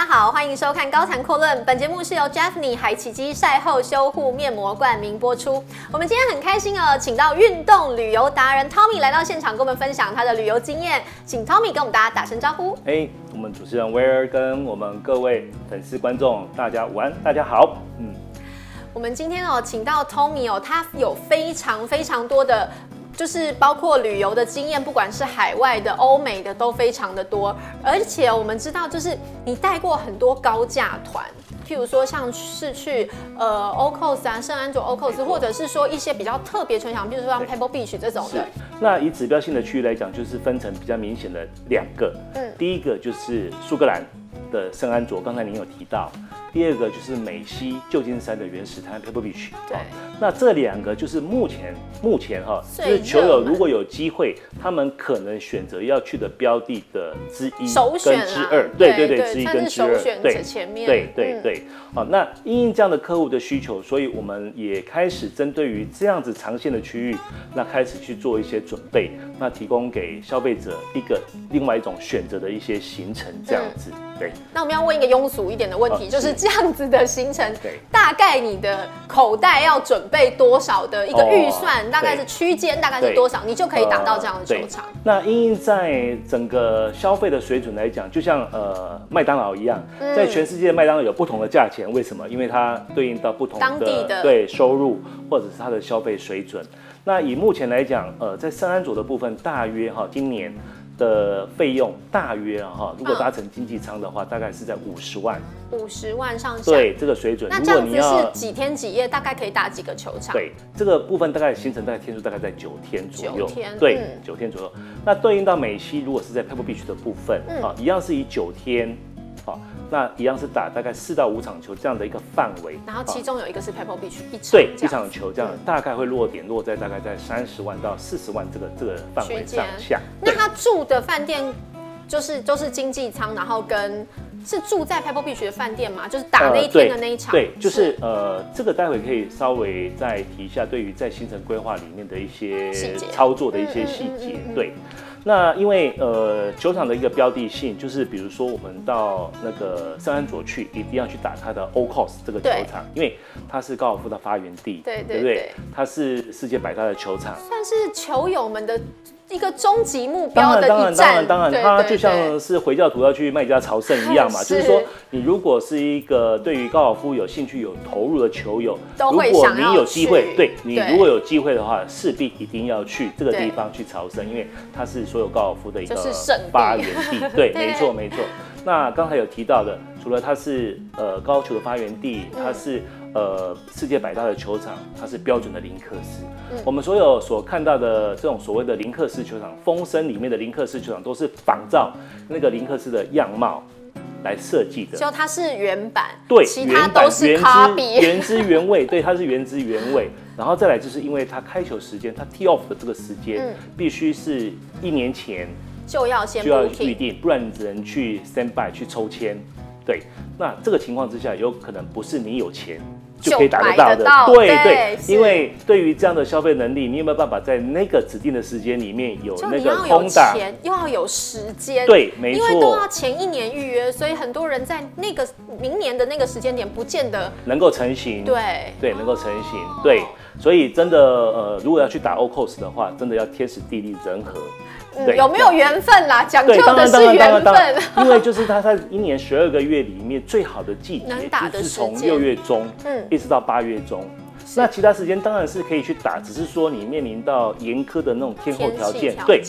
们，大家好，欢迎收看《高谈阔论》。本节目是由 Jeffney 海奇基晒后修护面膜冠名播出。我们今天很开心哦，请到运动旅游达人 Tommy 来到现场，跟我们分享他的旅游经验。请 Tommy 跟我们大家打声招呼。哎，hey, 我们主持人威尔跟我们各位粉丝观众，大家午安，大家好。嗯，我们今天哦，请到 Tommy 哦，他有非常非常多的。就是包括旅游的经验，不管是海外的、欧美的，都非常的多。而且我们知道，就是你带过很多高价团，譬如说像是去呃 OCOS 啊、圣安卓 OCOS，或者是说一些比较特别球场，譬如说像 Pebble Beach 这种的。那以指标性的区域来讲，就是分成比较明显的两个。嗯，第一个就是苏格兰的圣安卓，刚才您有提到。第二个就是美西旧金山的原始滩 Pebble Beach，对，那这两个就是目前目前哈，就是球友如果有机会，他们可能选择要去的标的的之一跟之二，对对对，之一跟之二，对。前面，对对对，好，那因应这样的客户的需求，所以我们也开始针对于这样子长线的区域，那开始去做一些准备，那提供给消费者一个另外一种选择的一些行程，这样子，对。那我们要问一个庸俗一点的问题，就是。这样子的行程，大概你的口袋要准备多少的一个预算？大概是区间，大概是多少，你就可以打到这样的球场。那因为在整个消费的水准来讲，就像呃麦当劳一样，在全世界麦当劳有不同的价钱，为什么？因为它对应到不同的当地的对收入或者是它的消费水准。那以目前来讲，呃，在圣安佐的部分，大约哈今年。的费用大约哈，如果搭乘经济舱的话，大概是在五十万，五十万上下。对这个水准，那这样子是几天几夜？大概可以打几个球场？对这个部分，大概行程大概天数大概在九天左右。九天，对，九天左右。那对应到美西，如果是在 Pebble Beach 的部分啊，一样是以九天。那一样是打大概四到五场球这样的一个范围，然后其中有一个是 Pebble Beach 一场，对，一场球这样大概会落点落在大概在三十万到四十万这个这个范围上下。那他住的饭店就是都是经济舱，然后跟是住在 Pebble Beach 的饭店吗？就是打那一天的那一场？对，就是呃，这个待会可以稍微再提一下，对于在行程规划里面的一些操作的一些细节，对。那因为呃球场的一个标的性，就是比如说我们到那个圣安佐去，一定要去打它的 OCOS 这个球场，因为它是高尔夫的发源地，对对对，对不对？它是世界百大的球场，算是球友们的。一个终极目标的一站，当然，当然，当然，它就像是回教徒要去麦加朝圣一样嘛。就是说，你如果是一个对于高尔夫有兴趣、有投入的球友，如果你有机会，对你如果有机会的话，势必一定要去这个地方去朝圣，因为它是所有高尔夫的一个发源地。对，没错，没错。那刚才有提到的，除了它是呃高球的发源地，它是。呃，世界百大的球场，它是标准的林克斯。嗯、我们所有所看到的这种所谓的林克斯球场，风声里面的林克斯球场，都是仿照那个林克斯的样貌来设计的。就它是原版，对，其他都是卡比，原汁原味。对，它是原汁原味。然后再来就是因为它开球时间，它 tee off 的这个时间，嗯、必须是一年前就要先就要预定，不然你只能去 stand by 去抽签。对，那这个情况之下，有可能不是你有钱就可以打得到的。到对对，因为对于这样的消费能力，你有没有办法在那个指定的时间里面有那个空档？又要有时间，对，没错，因为都要前一年预约，所以很多人在那个明年的那个时间点，不见得能够成型。对对，能够成型。对，所以真的呃，如果要去打 OCOS 的话，真的要天时地利人和。对有没有缘分啦？讲究的是缘分，因为就是它在一年十二个月里面最好的季节，就是从六月中，嗯，一直到八月中。那其他时间当然是可以去打，只是说你面临到严苛的那种天候条件，对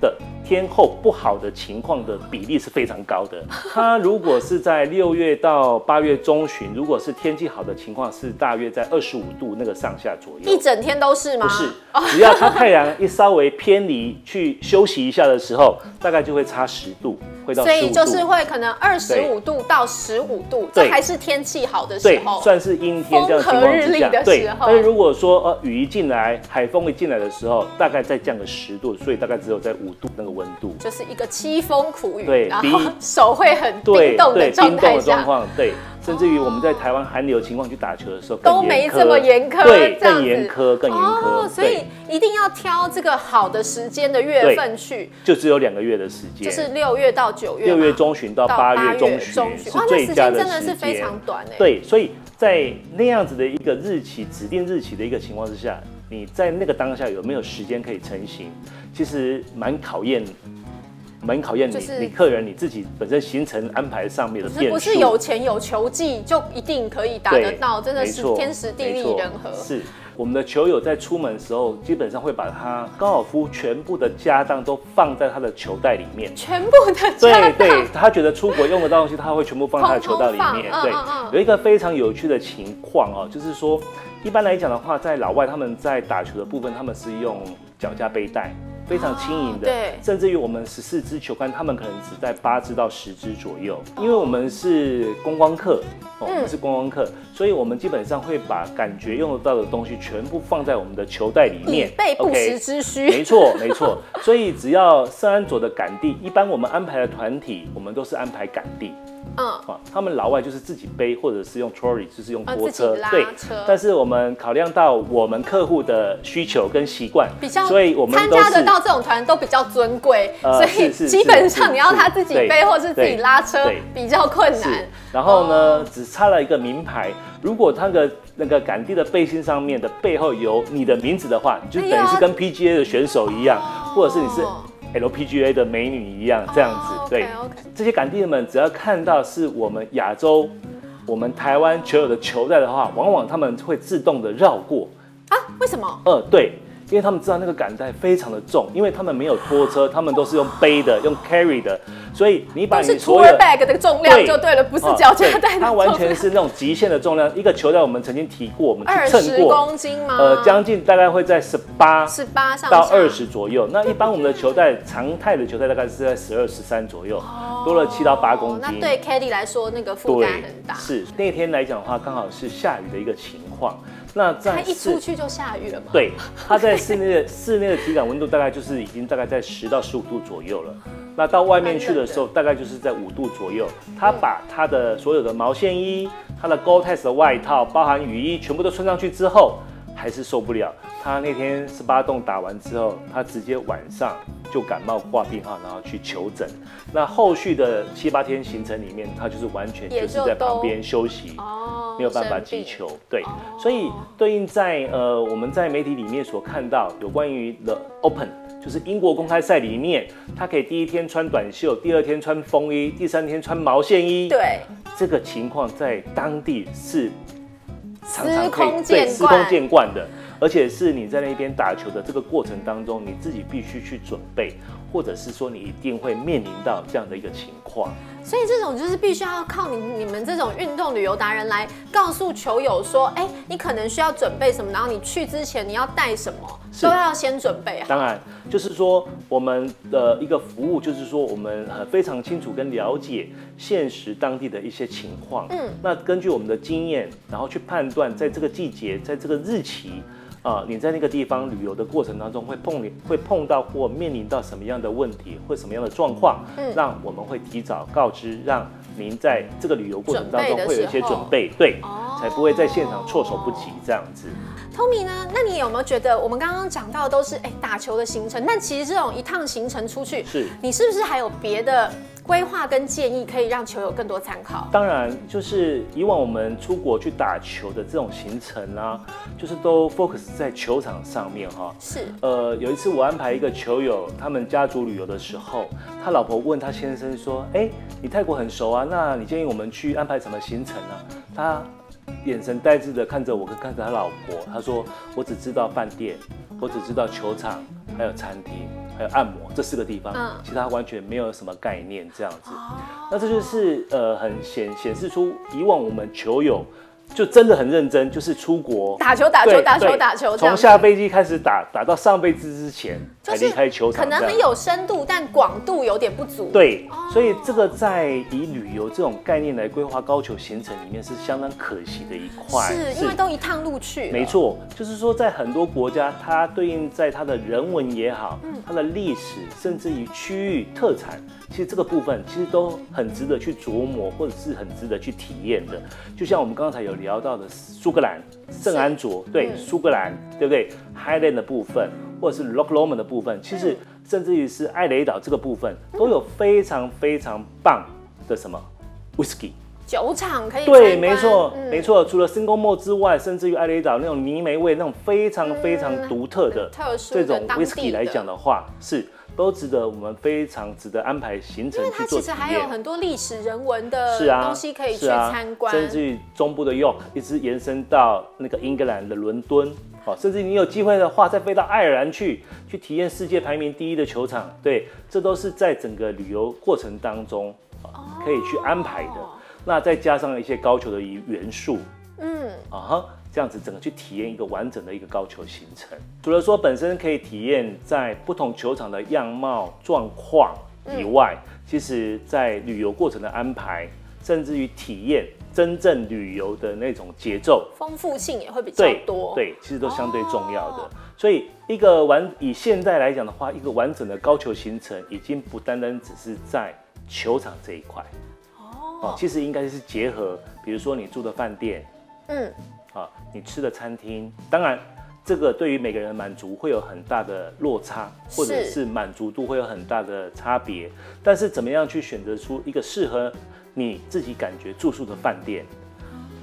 的。天候不好的情况的比例是非常高的。它如果是在六月到八月中旬，如果是天气好的情况，是大约在二十五度那个上下左右。一整天都是吗？不是，只要它太阳一稍微偏离去休息一下的时候，大概就会差十度，会到度。所以就是会可能二十五度到十五度，这还是天气好的时候，算是阴天这样的情况之下。对，但是如果说呃雨一进来，海风一进来的时候，大概再降个十度，所以大概只有在五度那个。温度就是一个凄风苦雨，对，然后手会很冰冻的状态下，对，甚至于我们在台湾寒流情况去打球的时候都没这么严苛，对，更严苛，更严苛。哦，所以一定要挑这个好的时间的月份去，就只有两个月的时间，就是六月到九月，六月中旬到八月中旬，哇，那时间真的是非常短哎。对，所以在那样子的一个日期指定日期的一个情况之下，你在那个当下有没有时间可以成型，其实蛮考验。蛮考验你，就是、你客人你自己本身行程安排上面的变数，不是有钱有球技就一定可以打得到，真的是天时地利人和。是我们的球友在出门的时候，基本上会把他高尔夫全部的家当都放在他的球袋里面，全部的。对对，他觉得出国用得到东西，他会全部放在他的球袋里面。对，有一个非常有趣的情况哦，就是说，一般来讲的话，在老外他们在打球的部分，他们是用脚架背带。非常轻盈的，对，甚至于我们十四支球杆，他们可能只在八支到十支左右，因为我们是观光客，哦，我们是观光客，所以我们基本上会把感觉用得到的东西全部放在我们的球袋里面，以备不时之需。没错，没错。所以只要圣安佐的杆地，一般我们安排的团体，我们都是安排杆弟。嗯，啊，他们老外就是自己背，或者是用 trolley，就是用拖车，对。但是我们考量到我们客户的需求跟习惯，比较，所以我们参加得到这种团都比较尊贵，所以基本上你要他自己背或是自己拉车比较困难。然后呢，只差了一个名牌，如果他的那个杆弟的背心上面的背后有你的名字的话，你就等于是跟 PGA 的选手一样，或者是你是。LPGA 的美女一样这样子，oh, okay, okay. 对，这些杆弟们只要看到是我们亚洲、我们台湾球友的球带的话，往往他们会自动的绕过啊？为什么？呃，对。因为他们知道那个杆带非常的重，因为他们没有拖车，他们都是用背的，用 carry 的，所以你把你所有 bag 的重量就对了，不是脚架带的。它完全是那种极限的重量。一个球袋我们曾经提过，我们去称过，公斤吗？呃，将近大概会在十八、十八上到二十左右。那一般我们的球袋常态的球袋大概是在十二、十三左右，多了七到八公斤。那对 Caddy 来说，那个负担很大。是那天来讲的话，刚好是下雨的一个情况。那在一出去就下雨了吗？对，它在室内的室内的体感温度大概就是已经大概在十到十五度左右了。那到外面去的时候，大概就是在五度左右。他把他的所有的毛线衣、他的 Gore-Tex 的外套，包含雨衣，全部都穿上去之后，还是受不了。他那天十八洞打完之后，他直接晚上就感冒挂病号，然后去求诊。那后续的七八天行程里面，他就是完全就是在旁边休息。没有办法击球，对，所以对应在呃我们在媒体里面所看到有关于 The Open，就是英国公开赛里面，他可以第一天穿短袖，第二天穿风衣，第三天穿毛线衣，对，这个情况在当地是常常可以对司空见惯的，而且是你在那边打球的这个过程当中，你自己必须去准备，或者是说你一定会面临到这样的一个情况。所以这种就是必须要靠你你们这种运动旅游达人来告诉球友说，哎，你可能需要准备什么，然后你去之前你要带什么，都要先准备啊。当然，就是说我们的一个服务，就是说我们很非常清楚跟了解现实当地的一些情况。嗯，那根据我们的经验，然后去判断在这个季节，在这个日期。啊，你在那个地方旅游的过程当中会碰会碰到或面临到什么样的问题，或什么样的状况，嗯，让我们会提早告知，让您在这个旅游过程当中会有一些准备，对，哦，才不会在现场措手不及这样子。Tommy 呢？那你有没有觉得我们刚刚讲到的都是哎打球的行程，但其实这种一趟行程出去，是你是不是还有别的？规划跟建议可以让球友更多参考。当然，就是以往我们出国去打球的这种行程啊，就是都 focus 在球场上面哈。是。呃，有一次我安排一个球友他们家族旅游的时候，他老婆问他先生说：“哎，你泰国很熟啊，那你建议我们去安排什么行程呢？”他眼神呆滞的看着我，跟看着他老婆，他说：“我只知道饭店，我只知道球场，还有餐厅。”还有按摩这四个地方，嗯，其他完全没有什么概念，这样子。那这就是呃，很显显示出以往我们球友就真的很认真，就是出国打球、打球、打球、打球，从下飞机开始打，打到上飞机之前才离开球场，可能很有深度，但广度有点不足。对，所以这个在以旅游这种概念来规划高球行程里面是相当可惜的一块，是因为都一趟路去。没错，就是说在很多国家，它对应在它的人文也好，它的历史，甚至于区域特产。其实这个部分其实都很值得去琢磨，或者是很值得去体验的。就像我们刚才有聊到的苏格兰圣安卓，对，嗯、苏格兰，对不对？Highland 的部分，或者是 Loch Lomond 的部分，其实甚至于是艾雷岛这个部分，都有非常非常棒的什么 Whisky 酒厂可以。对，没错，嗯、没错。除了 Single Malt 之外，甚至于艾雷岛那种泥煤味，那种非常非常独特的这种 Whisky 来讲的话，是。都值得我们非常值得安排行程去做。因为它其实还有很多历史人文的东西可以去参观，甚至于中部的 York 一直延伸到那个英格兰的伦敦，哦，甚至你有机会的话再飞到爱尔兰去，去体验世界排名第一的球场，对，这都是在整个旅游过程当中可以去安排的。哦、那再加上一些高球的元素，嗯，啊哈。这样子整个去体验一个完整的一个高球行程，除了说本身可以体验在不同球场的样貌状况以外，嗯、其实在旅游过程的安排，甚至于体验真正旅游的那种节奏，丰富性也会比较多。对，对，其实都相对重要的。哦、所以一个完以现在来讲的话，一个完整的高球行程已经不单单只是在球场这一块哦，其实应该是结合，比如说你住的饭店，嗯。啊，你吃的餐厅，当然，这个对于每个人的满足会有很大的落差，或者是满足度会有很大的差别。但是，怎么样去选择出一个适合你自己感觉住宿的饭店，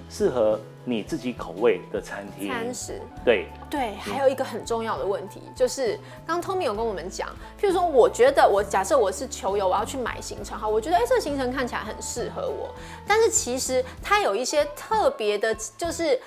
适合你自己口味的餐厅？餐食。对对，还有一个很重要的问题，嗯、就是刚刚 Tommy 有跟我们讲，譬如说，我觉得我假设我是球友，我要去买行程哈，我觉得哎，这个行程看起来很适合我，但是其实它有一些特别的，就是。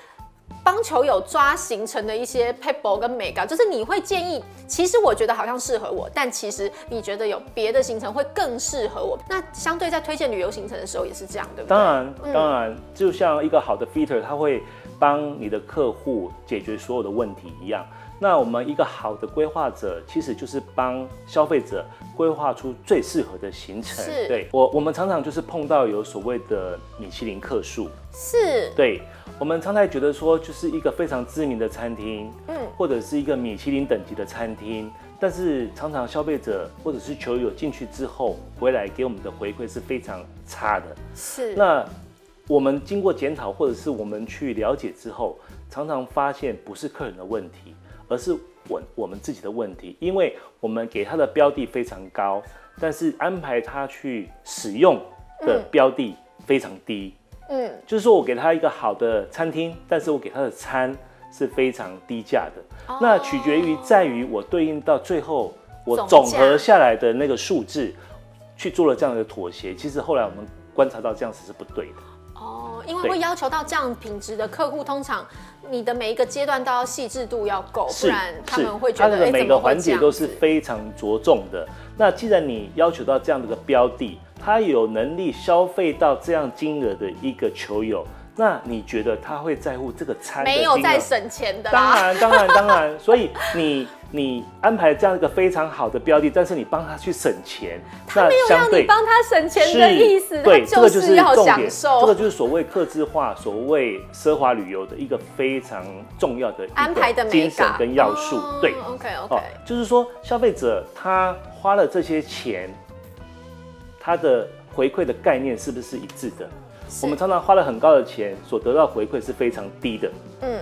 帮球友抓行程的一些撇步跟美感，就是你会建议，其实我觉得好像适合我，但其实你觉得有别的行程会更适合我。那相对在推荐旅游行程的时候也是这样，对不对？当然，当然，就像一个好的 f e a t e r 他会帮你的客户解决所有的问题一样。那我们一个好的规划者，其实就是帮消费者规划出最适合的行程。是对我，我们常常就是碰到有所谓的米其林客数，是对。我们常常觉得说，就是一个非常知名的餐厅，嗯，或者是一个米其林等级的餐厅，但是常常消费者或者是球友进去之后回来给我们的回馈是非常差的。是。那我们经过检讨，或者是我们去了解之后，常常发现不是客人的问题，而是我我们自己的问题，因为我们给他的标的非常高，但是安排他去使用的标的非常低。嗯，就是说我给他一个好的餐厅，但是我给他的餐是非常低价的。哦、那取决于在于我对应到最后我总和下来的那个数字，去做了这样的妥协。其实后来我们观察到这样子是不对的。哦，因为会要求到这样品质的客户，通常你的每一个阶段都要细致度要够，不然他们会觉得他的每个环节都是非常着重的。那既然你要求到这样的一个标的，他有能力消费到这样金额的一个球友，那你觉得他会在乎这个餐？没有在省钱的。当然，当然，当然。所以你你安排这样一个非常好的标的，但是你帮他去省钱，他没有让你帮他省钱的意思。对，这个就是要享受。这个就是所谓客制化、所谓奢华旅游的一个非常重要的安排的精神跟要素。对，OK OK，就是说消费者他花了这些钱。他的回馈的概念是不是一致的？我们常常花了很高的钱，所得到回馈是非常低的。嗯，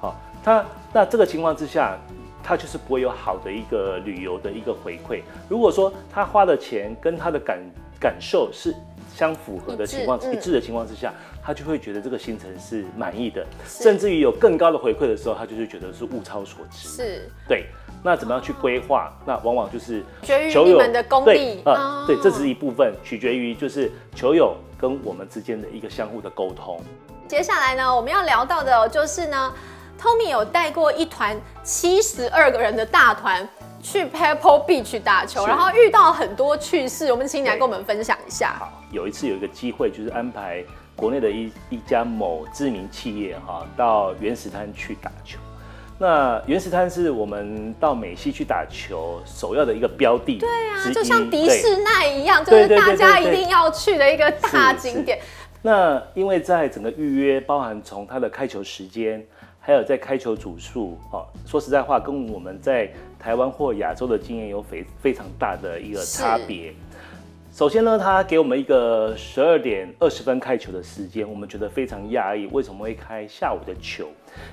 好，他那这个情况之下，他就是不会有好的一个旅游的一个回馈。如果说他花的钱跟他的感感受是相符合的情况，一致，的情况之下，他就会觉得这个行程是满意的，甚至于有更高的回馈的时候，他就是觉得是物超所值。是，对。那怎么样去规划？那往往就是球友你们的功力啊，对，这只是一部分，取决于就是球友跟我们之间的一个相互的沟通。接下来呢，我们要聊到的就是呢，Tommy 有带过一团七十二个人的大团去 Pebble Beach 打球，然后遇到很多趣事，我们请你来跟我们分享一下。好，有一次有一个机会，就是安排国内的一一家某知名企业哈，到原石滩去打球。那原石滩是我们到美西去打球首要的一个标的。对啊，就像迪士尼一样，就是大家一定要去的一个大景点。那因为在整个预约，包含从他的开球时间，还有在开球组数，哦，说实在话，跟我们在台湾或亚洲的经验有非非常大的一个差别。首先呢，他给我们一个十二点二十分开球的时间，我们觉得非常讶异，为什么会开下午的球？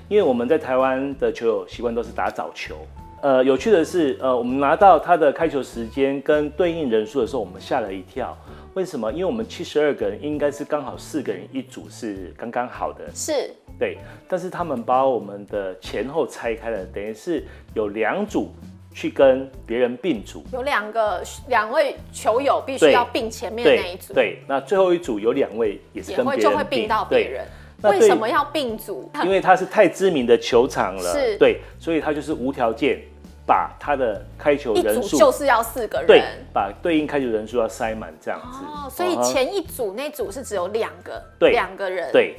因为我们在台湾的球友习惯都是打早球。呃，有趣的是，呃，我们拿到他的开球时间跟对应人数的时候，我们吓了一跳。为什么？因为我们七十二个人应该是刚好四个人一组是刚刚好的，是对。但是他们把我们的前后拆开了，等于是有两组去跟别人并组，有两个两位球友必须要并前面那一组。对，对，那最后一组有两位也是跟别人并，也会就会并到别人。为什么要并组？因为他是太知名的球场了，是对，所以他就是无条件。把他的开球人数就是要四个人，对，把对应开球人数要塞满这样子。哦，所以前一组那组是只有两个，对，两个人，对。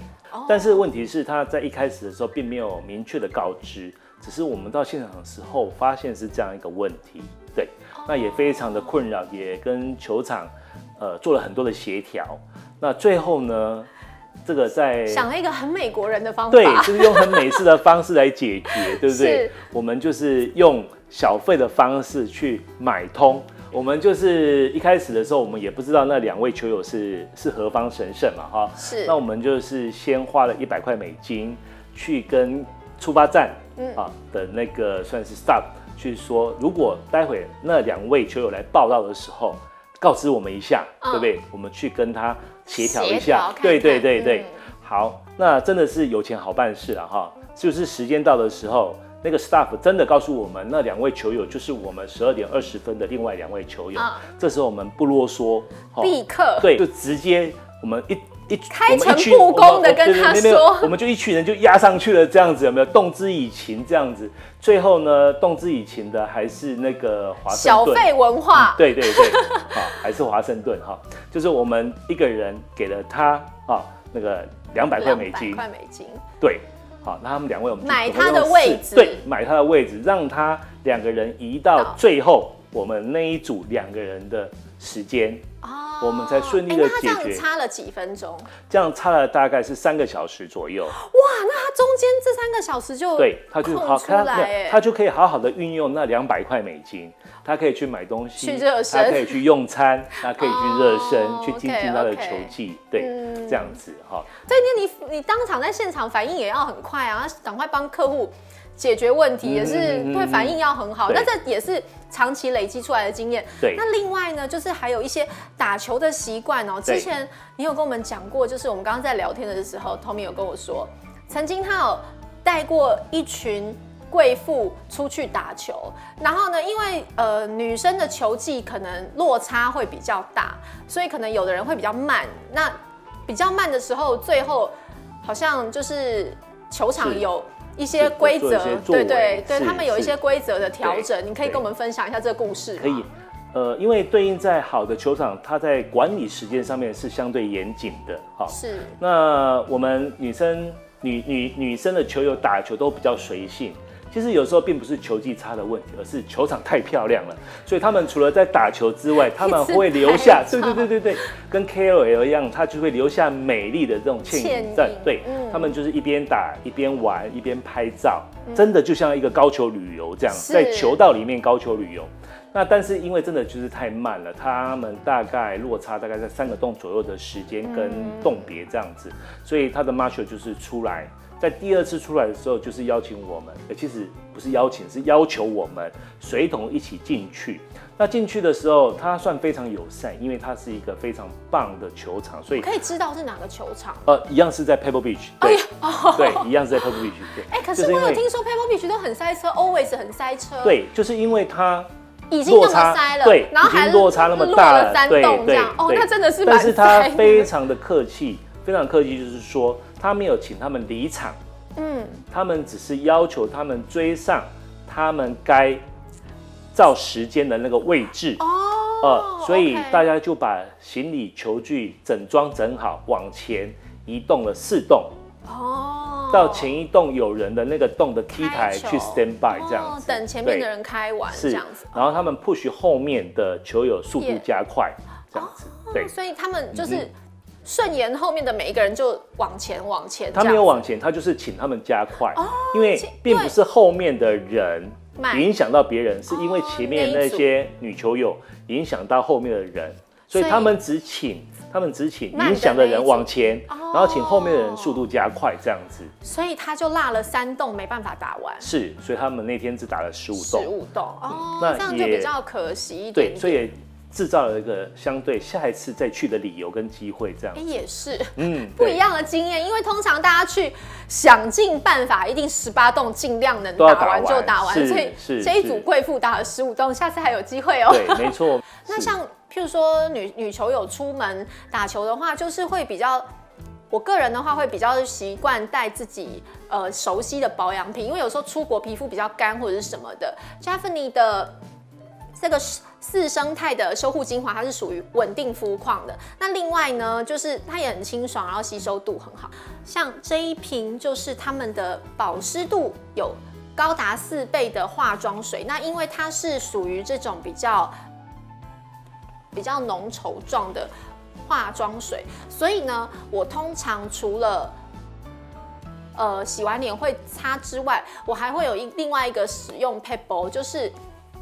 但是问题是他在一开始的时候并没有明确的告知，只是我们到现场的时候发现是这样一个问题，对，那也非常的困扰，也跟球场呃做了很多的协调。那最后呢？这个在想了一个很美国人的方法，对，就是用很美式的方式来解决，对不对？我们就是用小费的方式去买通。我们就是一开始的时候，我们也不知道那两位球友是是何方神圣嘛，哈。是。那我们就是先花了一百块美金去跟出发站啊的那个算是 stop 去说，如果待会那两位球友来报道的时候，告知我们一下，对不对？我们去跟他。协调一下，对对对对，好，那真的是有钱好办事了哈。就是时间到的时候，那个 staff 真的告诉我们，那两位球友就是我们十二点二十分的另外两位球友。这时候我们不啰嗦，立刻对，就直接我们一一开诚布公的跟他说，我们就一群人就压上去了，这样子有没有？动之以情这样子，最后呢，动之以情的还是那个华盛顿。小费文化，对对对，好，还是华盛顿哈。就是我们一个人给了他啊，那个两百块美金，块美金，对，好，那他们两位我们买他的位置，对，买他的位置，让他两个人移到最后我们那一组两个人的时间。哦，我们才顺利的解决。这样差了几分钟？这样差了大概是三个小时左右。哇，那他中间这三个小时就对，他就好他他就可以好好的运用那两百块美金，他可以去买东西，去热身，他可以去用餐，他可以去热身，去听听他的球技，对，这样子哈。对，那你你当场在现场反应也要很快啊，赶快帮客户。解决问题也是对反应要很好，那这也是长期累积出来的经验。对，那另外呢，就是还有一些打球的习惯哦。之前你有跟我们讲过，就是我们刚刚在聊天的时候，Tommy 有跟我说，曾经他有带过一群贵妇出去打球，然后呢，因为呃女生的球技可能落差会比较大，所以可能有的人会比较慢。那比较慢的时候，最后好像就是球场有。一些规则，对对对，他们有一些规则的调整，你可以跟我们分享一下这个故事？可以，呃，因为对应在好的球场，它在管理时间上面是相对严谨的，哈。是。那我们女生女女女生的球友打球都比较随性。其实有时候并不是球技差的问题，而是球场太漂亮了，所以他们除了在打球之外，他们会留下，对对对对对，跟 KOL 一样，他就会留下美丽的这种倩影在，对，他们就是一边打一边玩一边拍照，真的就像一个高球旅游这样，在球道里面高球旅游。那但是因为真的就是太慢了，他们大概落差大概在三个洞左右的时间跟洞别这样子，所以他的 Marshal 就是出来。在第二次出来的时候，就是邀请我们，其实不是邀请，是要求我们随同一起进去。那进去的时候，他算非常友善，因为它是一个非常棒的球场，所以可以知道是哪个球场。呃，一样是在 Pebble Beach，对，哦、对，一样是在 Pebble Beach。对，哎、欸，可是我有听说 Pebble Beach 都很塞车，always 很塞车。对，就是因为它已经那么塞了，对，然后还落差那么大了，三栋这样，哦，那真的是。但是他非常的客气，非常客气，就是说他没有请他们离场。嗯，他们只是要求他们追上他们该照时间的那个位置。哦，呃，所以大家就把行李球具整装整好，往前移动了四栋。哦，到前一栋有人的那个栋的 T 台去 stand by 这样子，等前面的人开完这样子。然后他们 push 后面的球友速度加快这样子，对。所以他们就是顺延后面的每一个人就往前往前。他没有往前，他就是请他们加快，因为并不是后面的人影响到别人，是因为前面那些女球友影响到后面的人，所以他们只请。他们只请影响的人往前，然后请后面的人速度加快，这样子。所以他就落了三洞，没办法打完。是，所以他们那天只打了十五洞。十五洞哦，那这样就比较可惜一点。对，所以也制造了一个相对下一次再去的理由跟机会，这样。也是，嗯，不一样的经验，因为通常大家去想尽办法，一定十八洞尽量能打完就打完。所以这一组贵妇打了十五洞，下次还有机会哦。对，没错。那像。譬如说女女球友出门打球的话，就是会比较，我个人的话会比较习惯带自己呃熟悉的保养品，因为有时候出国皮肤比较干或者是什么的。Jeffney 的这个四生态的修护精华，它是属于稳定肤况的。那另外呢，就是它也很清爽，然后吸收度很好。像这一瓶就是他们的保湿度有高达四倍的化妆水，那因为它是属于这种比较。比较浓稠状的化妆水，所以呢，我通常除了呃洗完脸会擦之外，我还会有一另外一个使用 pebble，就是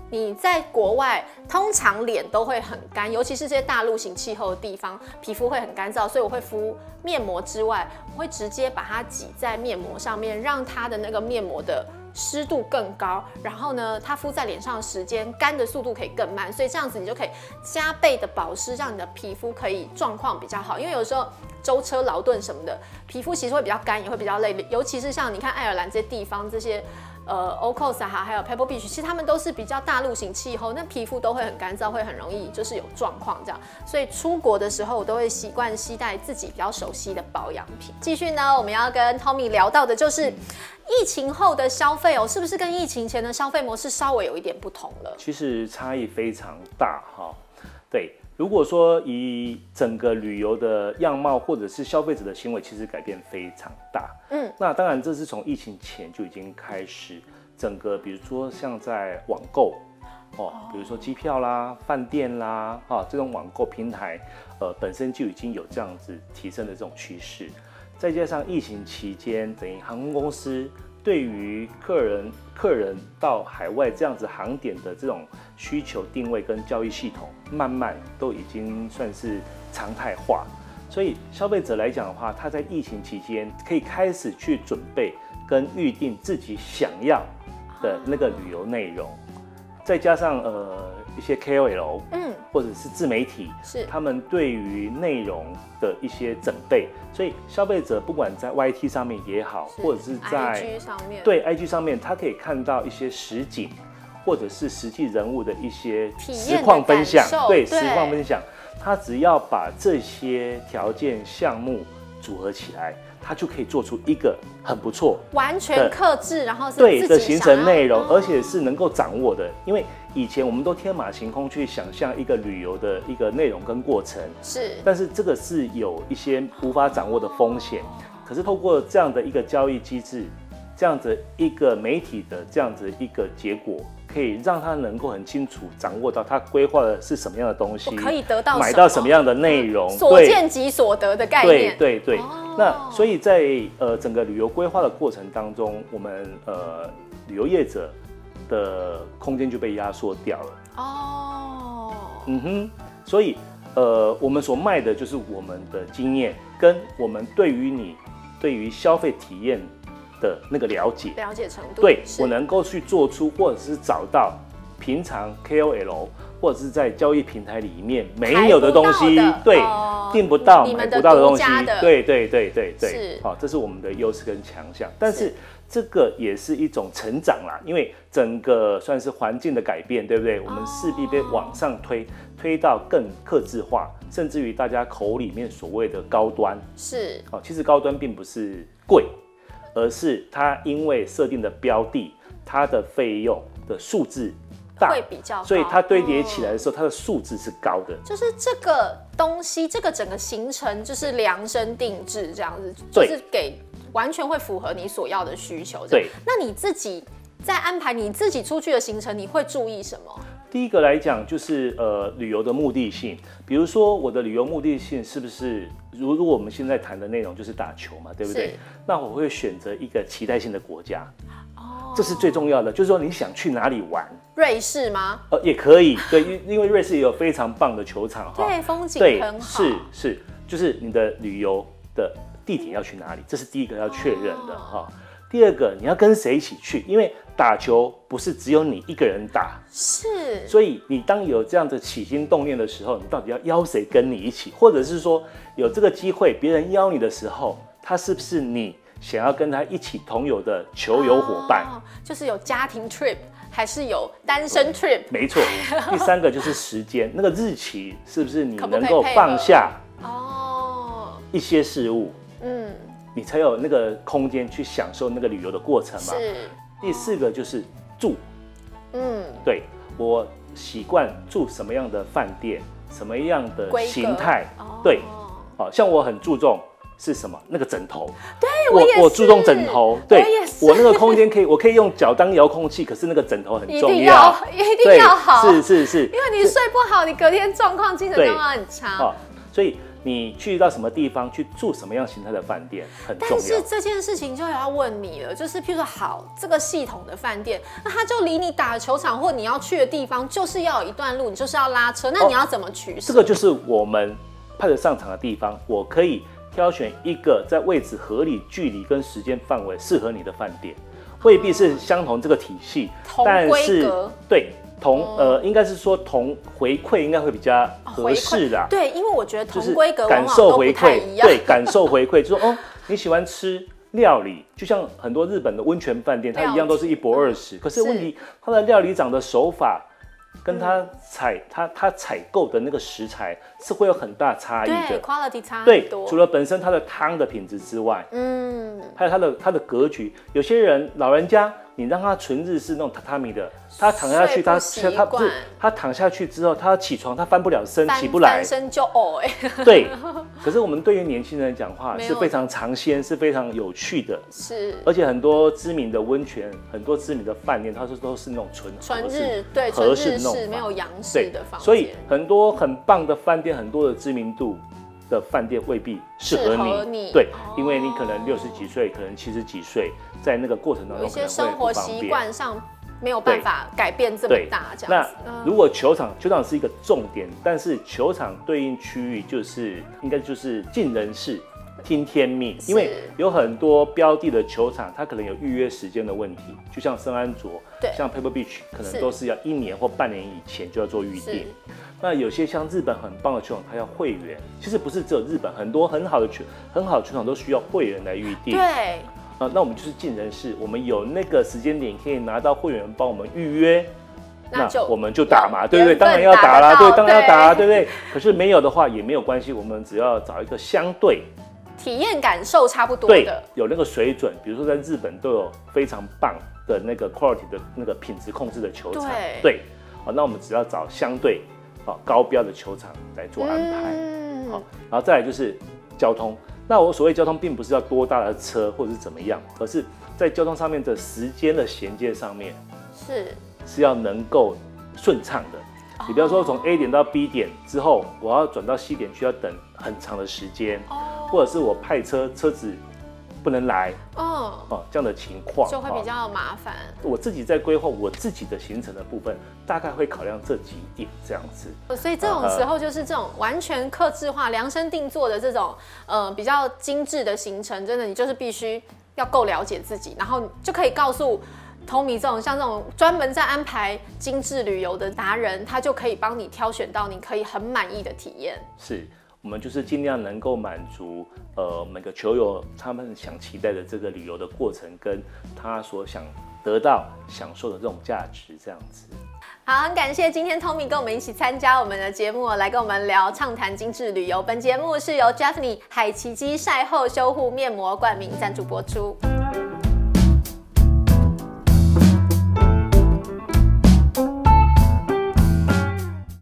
你在国外通常脸都会很干，尤其是这些大陆型气候的地方，皮肤会很干燥，所以我会敷面膜之外，我会直接把它挤在面膜上面，让它的那个面膜的。湿度更高，然后呢，它敷在脸上的时间干的速度可以更慢，所以这样子你就可以加倍的保湿，让你的皮肤可以状况比较好。因为有时候舟车劳顿什么的，皮肤其实会比较干，也会比较累，尤其是像你看爱尔兰这些地方这些。呃，Old Coast 哈，还有 Pebble Beach，其实他们都是比较大陆型气候，那皮肤都会很干燥，会很容易就是有状况这样。所以出国的时候，我都会习惯携带自己比较熟悉的保养品。继续呢，我们要跟 Tommy 聊到的就是疫情后的消费哦，是不是跟疫情前的消费模式稍微有一点不同了？其实差异非常大哈，对。如果说以整个旅游的样貌，或者是消费者的行为，其实改变非常大。嗯，那当然这是从疫情前就已经开始，整个比如说像在网购哦，比如说机票啦、饭店啦，啊这种网购平台，呃本身就已经有这样子提升的这种趋势，再加上疫情期间，等于航空公司。对于客人，客人到海外这样子航点的这种需求定位跟交易系统，慢慢都已经算是常态化。所以消费者来讲的话，他在疫情期间可以开始去准备跟预定自己想要的那个旅游内容，再加上呃。一些 KOL，嗯，或者是自媒体，是。他们对于内容的一些准备，所以消费者不管在 YT 上面也好，或者是在 IG 上面，对 IG 上面，他可以看到一些实景，或者是实际人物的一些实况分享，对，实况分享，他只要把这些条件项目组合起来。他就可以做出一个很不错、完全克制，然后是对的行程内容，而且是能够掌握的。因为以前我们都天马行空去想象一个旅游的一个内容跟过程，是，但是这个是有一些无法掌握的风险。可是透过这样的一个交易机制，这样子一个媒体的这样子一个结果。可以让他能够很清楚掌握到他规划的是什么样的东西，可以得到买到什么样的内容，所见即所得的概念。对对对。哦、那所以在呃整个旅游规划的过程当中，我们呃旅游业者的空间就被压缩掉了。哦。嗯哼。所以呃我们所卖的就是我们的经验，跟我们对于你对于消费体验。的那个了解，了解程度，对，我能够去做出，或者是找到平常 KOL 或者是在交易平台里面没有的东西，对，订不到、买不到的东西，对对对对对，好，这是我们的优势跟强项。但是这个也是一种成长啦，因为整个算是环境的改变，对不对？我们势必被往上推，推到更克制化，甚至于大家口里面所谓的高端，是，哦，其实高端并不是贵。而是它因为设定的标的，它的费用的数字大，会比较高，所以它堆叠起来的时候，它的数字是高的。就是这个东西，这个整个行程就是量身定制这样子，就是给完全会符合你所要的需求。对，那你自己在安排你自己出去的行程，你会注意什么？第一个来讲就是呃旅游的目的性，比如说我的旅游目的性是不是如如果我们现在谈的内容就是打球嘛，对不对？那我会选择一个期待性的国家，哦，这是最重要的，就是说你想去哪里玩？瑞士吗？呃，也可以，对，因因为瑞士也有非常棒的球场哈，对，风景很好，是是，就是你的旅游的地点要去哪里，这是第一个要确认的哈。哦第二个，你要跟谁一起去？因为打球不是只有你一个人打，是。所以你当有这样的起心动念的时候，你到底要邀谁跟你一起？或者是说有这个机会，别人邀你的时候，他是不是你想要跟他一起同游的球友伙伴？哦，就是有家庭 trip 还是有单身 trip？没错。第三个就是时间，那个日期是不是你能够放下？哦，一些事物。嗯。你才有那个空间去享受那个旅游的过程嘛。是。第四个就是住，嗯，对，我习惯住什么样的饭店，什么样的形态，对，好像我很注重是什么？那个枕头，对我也是，我注重枕头，对，我那个空间可以，我可以用脚当遥控器，可是那个枕头很重要，一定要好，是是是，因为你睡不好，你隔天状况精神状况很差，所以。你去到什么地方去住什么样形态的饭店很重要，但是这件事情就要问你了，就是譬如说好这个系统的饭店，那它就离你打球场或你要去的地方就是要有一段路，你就是要拉车，那你要怎么取舍？这个就是我们派得上场的地方，我可以挑选一个在位置合理、距离跟时间范围适合你的饭店，未必是相同这个体系，同规格，对。同呃，应该是说同回馈应该会比较合适的。对，因为我觉得同规格感受回馈，对，感受回馈，就说哦，你喜欢吃料理，就像很多日本的温泉饭店，它一样都是一博二十。可是问题，它的料理长的手法。跟他采他他采购的那个食材是会有很大差异的，对，quality 差对，除了本身它的汤的品质之外，嗯，还有它的它的格局。有些人老人家，你让他纯日式那种榻榻米的，他躺下去，他他不是他躺下去之后，他要起床，他翻不了身，起不来，翻身就呕哎。对，可是我们对于年轻人讲话是非常尝鲜，是非常有趣的，是。而且很多知名的温泉，很多知名的饭店，它是都是那种纯纯日对合适那种。是没有洋式的房间，所以很多很棒的饭店，很多的知名度的饭店未必适合你。你。对，哦、因为你可能六十几岁，可能七十几岁，在那个过程当中，有些生活习惯上没有办法改变这么大。这样，那如果球场，球场是一个重点，但是球场对应区域就是应该就是尽人事。听天命，因为有很多标的的球场，它可能有预约时间的问题，就像圣安卓，对，像 Pebble Beach，可能都是要一年或半年以前就要做预定。那有些像日本很棒的球场，它要会员，其实不是只有日本，很多很好的球，很好的球场都需要会员来预定。对，啊，那我们就是尽人事，我们有那个时间点可以拿到会员帮我们预约，那就我们就打嘛，对不对？当然要打啦，对，当然要打啦，对不对？可是没有的话也没有关系，我们只要找一个相对。体验感受差不多的，对，有那个水准，比如说在日本都有非常棒的那个 quality 的那个品质控制的球场，对，对，好，那我们只要找相对好高标的球场来做安排，嗯，好，然后再来就是交通，那我所谓交通并不是要多大的车或者是怎么样，而是在交通上面的时间的衔接上面是。是要能够顺畅的，你比方说从 A 点到 B 点之后，我要转到 C 点需要等很长的时间。或者是我派车，车子不能来，哦，哦，这样的情况就会比较麻烦。我自己在规划我自己的行程的部分，大概会考量这几点这样子。所以这种时候就是这种完全克制化、量身定做的这种，呃，比较精致的行程，真的你就是必须要够了解自己，然后就可以告诉 Tommy 这种像这种专门在安排精致旅游的达人，他就可以帮你挑选到你可以很满意的体验。是。我们就是尽量能够满足呃每个球友他们想期待的这个旅游的过程，跟他所想得到享受的这种价值，这样子。好，很感谢今天 Tommy 跟我们一起参加我们的节目，来跟我们聊畅谈精致旅游。本节目是由 j e f f n y 海琪姬晒后修护面膜冠名赞助播出。